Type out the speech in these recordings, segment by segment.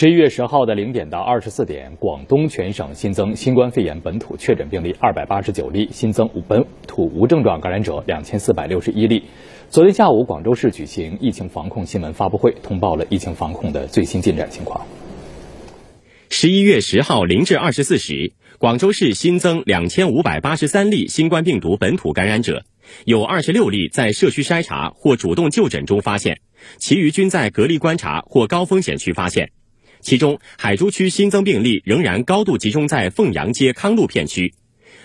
十一月十号的零点到二十四点，广东全省新增新冠肺炎本土确诊病例二百八十九例，新增无本土无症状感染者两千四百六十一例。昨天下午，广州市举行疫情防控新闻发布会，通报了疫情防控的最新进展情况。十一月十号零至二十四时，广州市新增两千五百八十三例新冠病毒本土感染者，有二十六例在社区筛查或主动就诊中发现，其余均在隔离观察或高风险区发现。其中，海珠区新增病例仍然高度集中在凤阳街康路片区，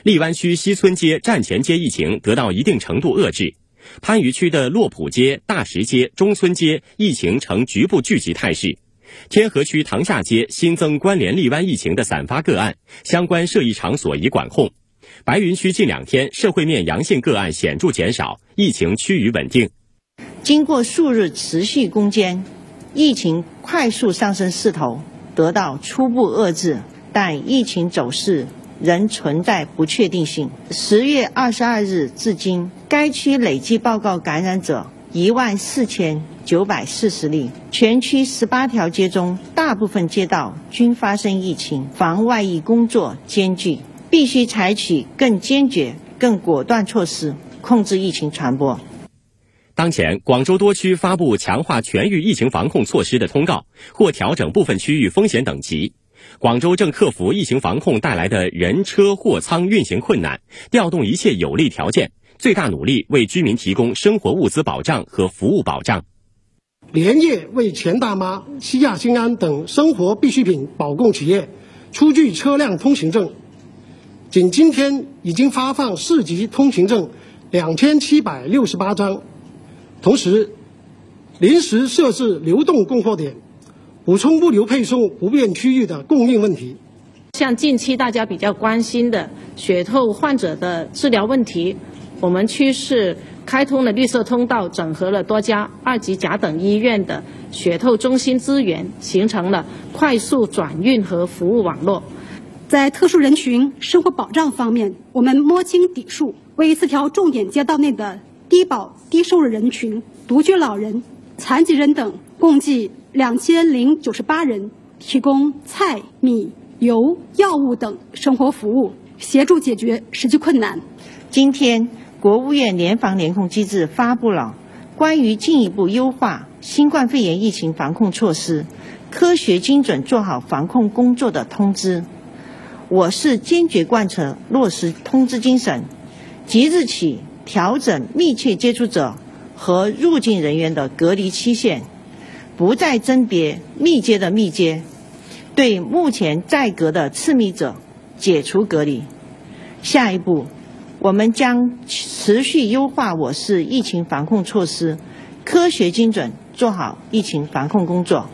荔湾区西村街站前街疫情得到一定程度遏制，番禺区的洛浦街、大石街、中村街疫情呈局部聚集态势，天河区塘厦街新增关联荔湾疫情的散发个案，相关涉疫场所已管控，白云区近两天社会面阳性个案显著减少，疫情趋于稳定。经过数日持续攻坚。疫情快速上升势头得到初步遏制，但疫情走势仍存在不确定性。十月二十二日至今，该区累计报告感染者一万四千九百四十例，全区十八条街中大部分街道均发生疫情，防外溢工作艰巨，必须采取更坚决、更果断措施控制疫情传播。当前，广州多区发布强化全域疫情防控措施的通告，或调整部分区域风险等级。广州正克服疫情防控带来的人车货仓运行困难，调动一切有利条件，最大努力为居民提供生活物资保障和服务保障。连夜为钱大妈、西亚新安等生活必需品保供企业出具车辆通行证，仅今天已经发放市级通行证两千七百六十八张。同时，临时设置流动供货点，补充物流配送不便区域的供应问题。像近期大家比较关心的血透患者的治疗问题，我们区是开通了绿色通道，整合了多家二级甲等医院的血透中心资源，形成了快速转运和服务网络。在特殊人群生活保障方面，我们摸清底数，为四条重点街道内的。低保、低收入人群、独居老人、残疾人等共计两千零九十八人提供菜、米、油、药物等生活服务，协助解决实际困难。今天，国务院联防联控机制发布了关于进一步优化新冠肺炎疫情防控措施、科学精准做好防控工作的通知。我市坚决贯彻落实通知精神，即日起。调整密切接触者和入境人员的隔离期限，不再甄别密接的密接，对目前在隔的次密者解除隔离。下一步，我们将持续优化我市疫情防控措施，科学精准做好疫情防控工作。